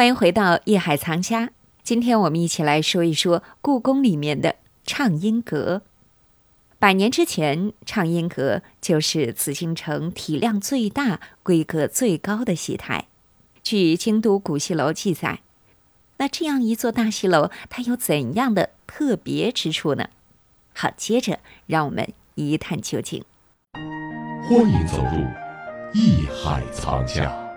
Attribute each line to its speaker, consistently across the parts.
Speaker 1: 欢迎回到夜海藏家。今天我们一起来说一说故宫里面的畅音阁。百年之前，畅音阁就是紫禁城体量最大、规格最高的戏台。据京都古戏楼记载，那这样一座大戏楼，它有怎样的特别之处呢？好，接着让我们一探究竟。
Speaker 2: 欢迎走入艺海藏家。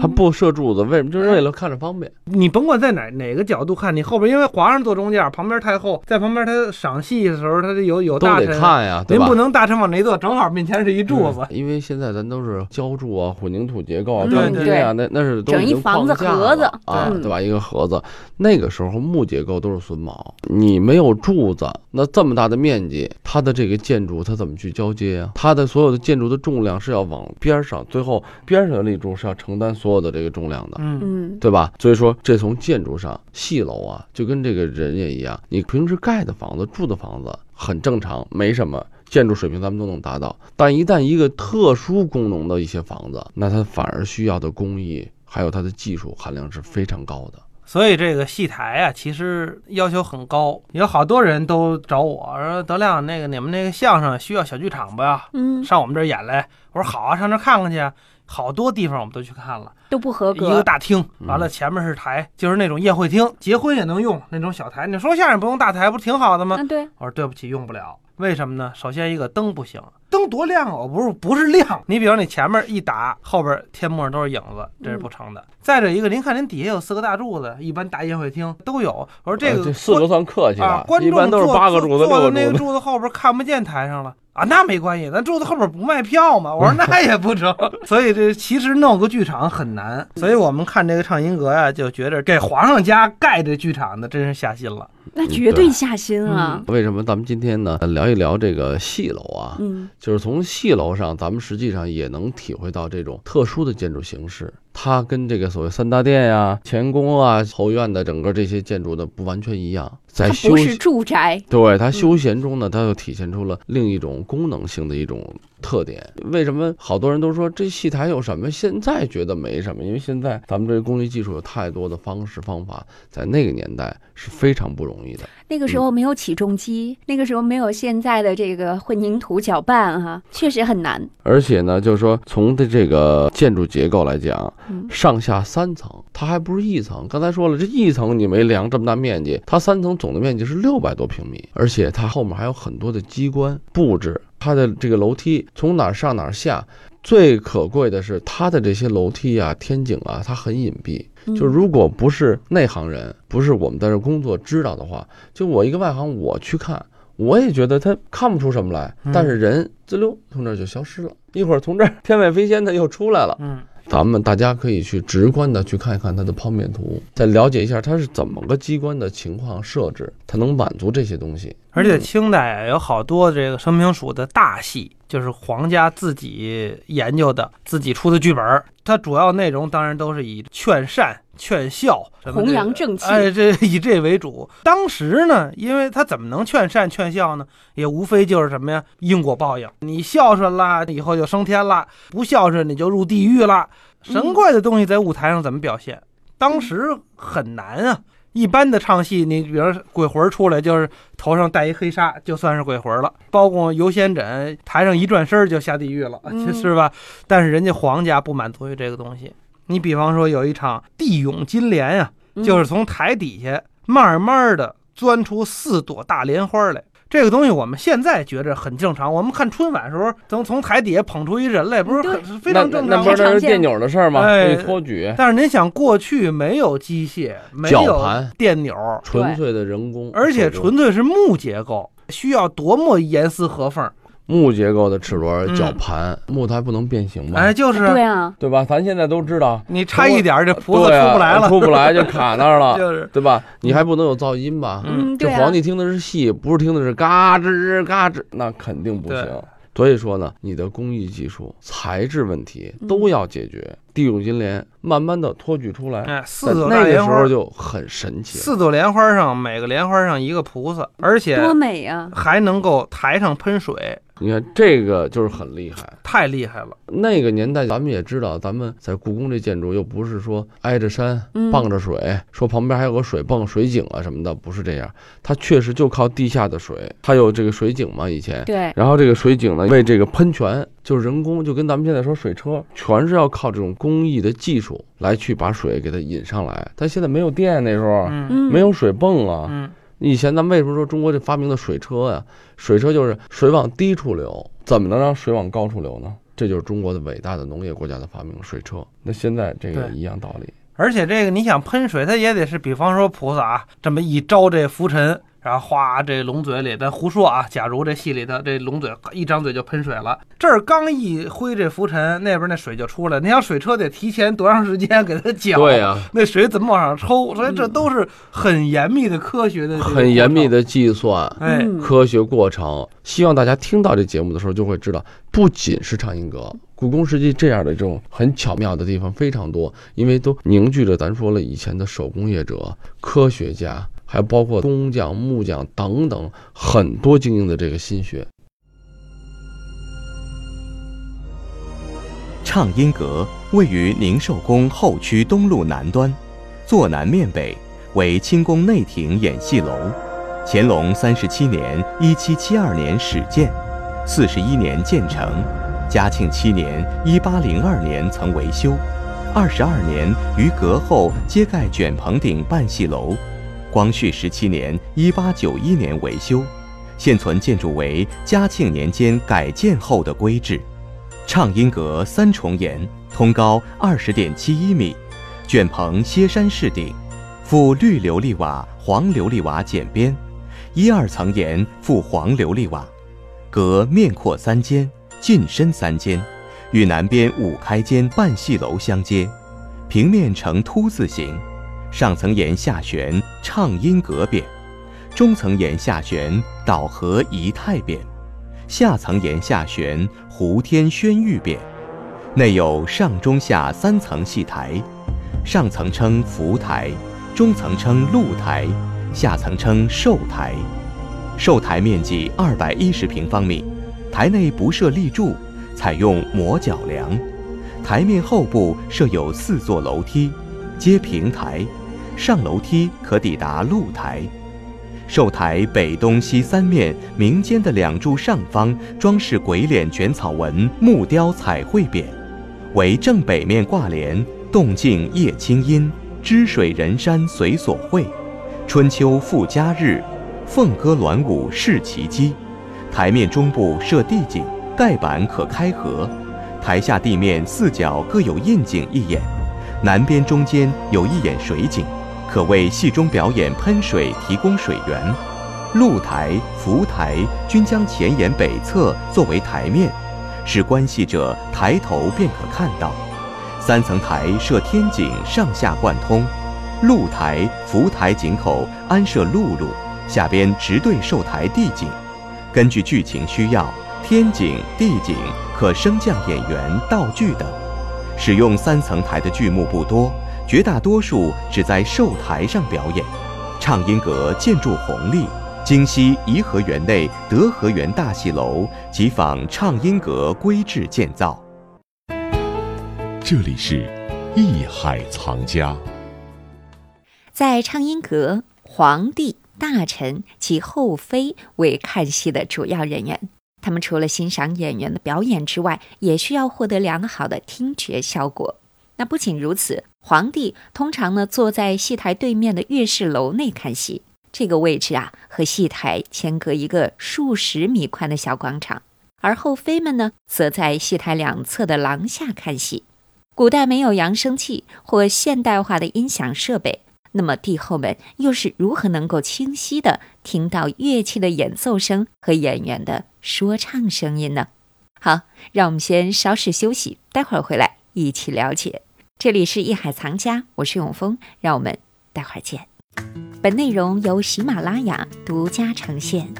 Speaker 3: 他不设柱子，为什么？就是为了看着方便。
Speaker 4: 你甭管在哪哪个角度看，你后边因为皇上坐中间，旁边太后在旁边，他赏戏的时候，他得有有
Speaker 3: 都
Speaker 4: 大臣。
Speaker 3: 得看呀，对吧？
Speaker 4: 您不能大臣往那一坐，正好面前是一柱子。
Speaker 3: 因为现在咱都是浇筑啊、混凝土结构啊、
Speaker 1: 嗯
Speaker 3: 钢筋啊，那那是都
Speaker 1: 整一房子盒子
Speaker 3: 啊，
Speaker 1: 对
Speaker 3: 对吧？一个盒子，那个时候木结构都是榫卯，你没有柱子，那这么大的面积，它的这个建筑它怎么去交接啊？它的所有的建筑的重量是要往边上，最后边上的立柱是要承担所有的这个重量的。
Speaker 4: 嗯，
Speaker 1: 嗯，
Speaker 3: 对吧？所以说，这从建筑上，戏楼啊，就跟这个人也一样，你平时盖的房子、住的房子很正常，没什么建筑水平，咱们都能达到。但一旦一个特殊功能的一些房子，那它反而需要的工艺还有它的技术含量是非常高的。
Speaker 4: 所以这个戏台啊，其实要求很高。有好多人都找我说：“德亮，那个你们那个相声需要小剧场吧？
Speaker 1: 嗯，
Speaker 4: 上我们这儿演来。”我说：“好啊，上这儿看看去啊。”好多地方我们都去看了。
Speaker 1: 都不合格
Speaker 4: 一个。大厅，
Speaker 3: 嗯
Speaker 4: 完了前面是台，就是那种宴会厅，结婚也能用那种小台。你说相声不用大台，不挺好的吗？
Speaker 1: 嗯，对，
Speaker 4: 我说对不起，用不了。为什么呢？首先一个灯不行，灯多亮啊！我不是不是亮，你比如你前面一打，后边天幕上都是影子，这是不成的。再者一个，您看您底下有四个大柱子，一般大宴会厅都有。我说这
Speaker 3: 呃
Speaker 4: 个
Speaker 3: 四个算客气
Speaker 4: 啊
Speaker 3: 了，，一
Speaker 4: 观众坐
Speaker 3: 般都是八个柱子、
Speaker 4: 坐坐
Speaker 3: 六个柱子。
Speaker 4: 在那个柱子后边看不见台上了。啊，那没关系，咱柱子后边不卖票嘛。我说那也不成，所以这其实弄个剧场很难。所以我们看这个畅音阁呀，就觉得给皇上家盖这剧场的真是下心了。
Speaker 1: 那绝对下心啊。
Speaker 3: 为什么咱们今天呢聊一聊这个戏楼啊？
Speaker 1: 嗯
Speaker 3: 就是从戏楼上，咱们实际上也能体会到这种特殊的建筑形式，它跟这个所谓三大殿呀、前宫啊、后院的整个这些建筑的不完全一样，在
Speaker 1: 不是住宅。
Speaker 3: 对它休闲中呢，它又体现出了另一种功能性的一种特点。为什么好多人都说这戏台有什么？现在觉得没什么，因为现在咱们这个工艺技术有太多的方式方法，在那个年代是非常不容易的。
Speaker 1: 那个时候没有起重机，那个时候没有现在的这个混凝土搅拌哈、确实很难。
Speaker 3: 而且呢，就是说从的这个建筑结构来讲
Speaker 1: 嗯，
Speaker 3: 上下三层，它还不是一层。刚才说了，这一层你没量这么大面积，它三层总的面积是六百多平米，而且它后面还有很多的机关布置，它的这个楼梯从哪儿上哪儿下。最可贵的是它的这些楼梯啊、天井啊，它很隐蔽。
Speaker 1: 嗯
Speaker 3: 就如果不是内行人，不是我们在这工作知道的话，就我一个外行，我去看，我也觉得他看不出什么来。
Speaker 4: 嗯
Speaker 3: 但是人滋溜从这儿就消失了，一会儿从这儿天外飞仙的又出来了。
Speaker 4: 嗯，
Speaker 3: 咱们大家可以去直观的去看一看它的剖面图，再了解一下它是怎么个机关的情况设置，它能满足这些东西。
Speaker 4: 而且清代啊有好多这个生平署的大戏，就是皇家自己研究的、自己出的剧本儿。它主要内容当然都是以劝善、劝孝、什么
Speaker 1: 弘
Speaker 4: 这个
Speaker 1: 扬正气
Speaker 4: 哎，这 以这为主。当时呢，因为他怎么能劝善劝孝呢？也无非就是什么呀，因果报应。你孝顺了，以后就升天了；不孝顺，你就入地狱了。神怪的东西在舞台上怎么表现？当时很难啊。一般的唱戏，你比如说鬼魂出来，就是头上戴一黑纱，就算是鬼魂了。包括游仙枕，台上一转身就下地狱了，
Speaker 1: 嗯
Speaker 4: 是吧？但是人家皇家不满足于这个东西。你比方说有一场地涌金莲呀、
Speaker 1: 嗯
Speaker 4: 就是从台底下慢慢的钻出四朵大莲花来。这个东西我们现在觉着很正常。我们看春晚的时候，从从台底下捧出一人来，不是很非常正常吗？
Speaker 3: 那那不是那是电钮的事儿吗？
Speaker 4: 哎
Speaker 3: 可以托举，
Speaker 4: 但是您想，过去没有机械，没
Speaker 3: 绞
Speaker 4: 有
Speaker 3: 盘
Speaker 4: 电钮，
Speaker 3: 纯粹的人工，
Speaker 4: 而且纯粹是木结构，需要多么严丝合缝。
Speaker 3: 木结构的齿轮
Speaker 4: 嗯
Speaker 3: 绞盘，木它还不能变形吗？
Speaker 4: 哎，就是
Speaker 1: 对啊，
Speaker 3: 对吧？咱现在都知道，
Speaker 4: 你差一点儿，这菩萨出不来了，
Speaker 3: 出不来就卡那儿了，
Speaker 4: 就是
Speaker 3: 对吧？你还不能有噪音吧？
Speaker 1: 嗯，
Speaker 3: 这皇帝听的是戏，不是听的是嘎吱嘎吱，那肯定不行。所以说呢，你的工艺技术、材质问题
Speaker 1: 嗯
Speaker 3: 都要解决。地涌金莲慢慢的托举出来，
Speaker 4: 哎，四
Speaker 3: 在
Speaker 4: 朵
Speaker 3: 那个时
Speaker 4: 大莲花
Speaker 3: 候，就很神奇。
Speaker 4: 四朵莲花上每个莲花上一个菩萨，而且
Speaker 1: 多美呀！
Speaker 4: 还能够台上喷水，
Speaker 3: 你看这个就是很厉害。
Speaker 4: 太厉害了。
Speaker 3: 那个年代，咱们也知道，咱们在故宫这建筑又不是说挨着山
Speaker 1: 嗯
Speaker 3: 傍着水，说旁边还有个水泵、水井啊什么的，不是这样。它确实就靠地下的水，它有这个水井嘛，以前。
Speaker 1: 对，
Speaker 3: 然后这个水井呢，为这个喷泉就是人工，就跟咱们现在说水车，全是要靠这种工艺的技术来去把水给它引上来。但现在没有电，那时候
Speaker 4: 嗯
Speaker 1: 嗯，
Speaker 3: 没有水泵啊。
Speaker 4: 嗯
Speaker 3: 以前咱们为什么说中国这发明的水车呀？水车就是水往低处流，怎么能让水往高处流呢？这就是中国的伟大的农业国家的发明——水车。那现在这个一样道理。
Speaker 4: 而且这个你想喷水，它也得是，比方说菩萨啊，这么一招这浮尘，然后哗，这龙嘴里咱胡说啊，假如这戏里头这龙嘴一张嘴就喷水了，这儿刚一挥这浮尘，那边那水就出来。你想水车得提前多长时间给它搅？
Speaker 3: 对呀、
Speaker 4: 那水怎么往上抽？所以这都是很严密的科学的，
Speaker 3: 很严密。的计算。
Speaker 4: 哎，
Speaker 1: 嗯
Speaker 3: 科学过程，希望大家听到这节目的时候就会知道，不仅是畅音阁，故宫实际这样的这种很巧妙的地方非常多，因为都凝聚着咱说了以前的手工业者、科学家，还包括工匠、木匠等等很多精英的这个心血。
Speaker 5: 畅音阁位于宁寿宫后区东路南端，坐南面北，为清宫内廷演戏楼。乾隆三十七年（一七七二年）始建，四十一年建成。嘉庆七年（一八零二年）曾维修，二十二年于阁后揭盖卷棚顶半戏楼。光绪十七年（一八九一年）维修，现存建筑为嘉庆年间改建后的规制。畅音阁三重檐，通高二十点七一米，卷棚歇山式顶，覆绿琉璃瓦、黄琉璃瓦剪边，一二层檐覆黄琉璃瓦。阁面阔三间，进深三间，与南边五开间半戏楼相接，平面呈凸字形，上层檐下悬畅音阁匾，中层檐下悬岛河仪态匾。下层檐下悬胡天宣谕匾，内有上中下三层戏台，上层称福台，中层称露台，下层称寿台。寿台面积二百一十平方米，台内不设立柱，采用磨角梁。台面后部设有四座楼梯，皆平台，上楼梯可抵达露台。寿台北、东、西三面明间的两柱上方装饰鬼脸卷草纹木雕彩绘匾，为正北面挂联“动静夜清音，知水人山随所会，春秋复佳日，凤歌鸾舞是奇机”。台面中部设地井，盖板可开合，台下地面四角各有印井一眼，南边中间有一眼水井。可为戏中表演喷水提供水源，露台、浮台均将前檐北侧作为台面，使观戏者抬头便可看到。三层台设天井，上下贯通。露台、浮台井口安设露露，下边直对寿台地井。根据剧情需要，天井、地井可升降演员、道具等。使用三层台的剧目不多。绝大多数只在寿台上表演。畅音阁建筑宏丽，京西颐和园内德和园大戏楼即仿畅音阁规制建造。
Speaker 2: 这里是艺海藏家。
Speaker 1: 在畅音阁，皇帝、大臣及后妃为看戏的主要人员。他们除了欣赏演员的表演之外，也需要获得良好的听觉效果。那不仅如此，皇帝通常呢坐在戏台对面的乐事楼内看戏，这个位置啊和戏台间隔一个数十米宽的小广场，而后妃们呢则在戏台两侧的廊下看戏。古代没有扬声器或现代化的音响设备，那么帝后们又是如何能够清晰地听到乐器的演奏声和演员的说唱声音呢？好，让我们先稍事休息，待会儿回来一起了解。这里是艺海藏家，我是永峰，让我们待会儿见。本内容由喜马拉雅独家呈现。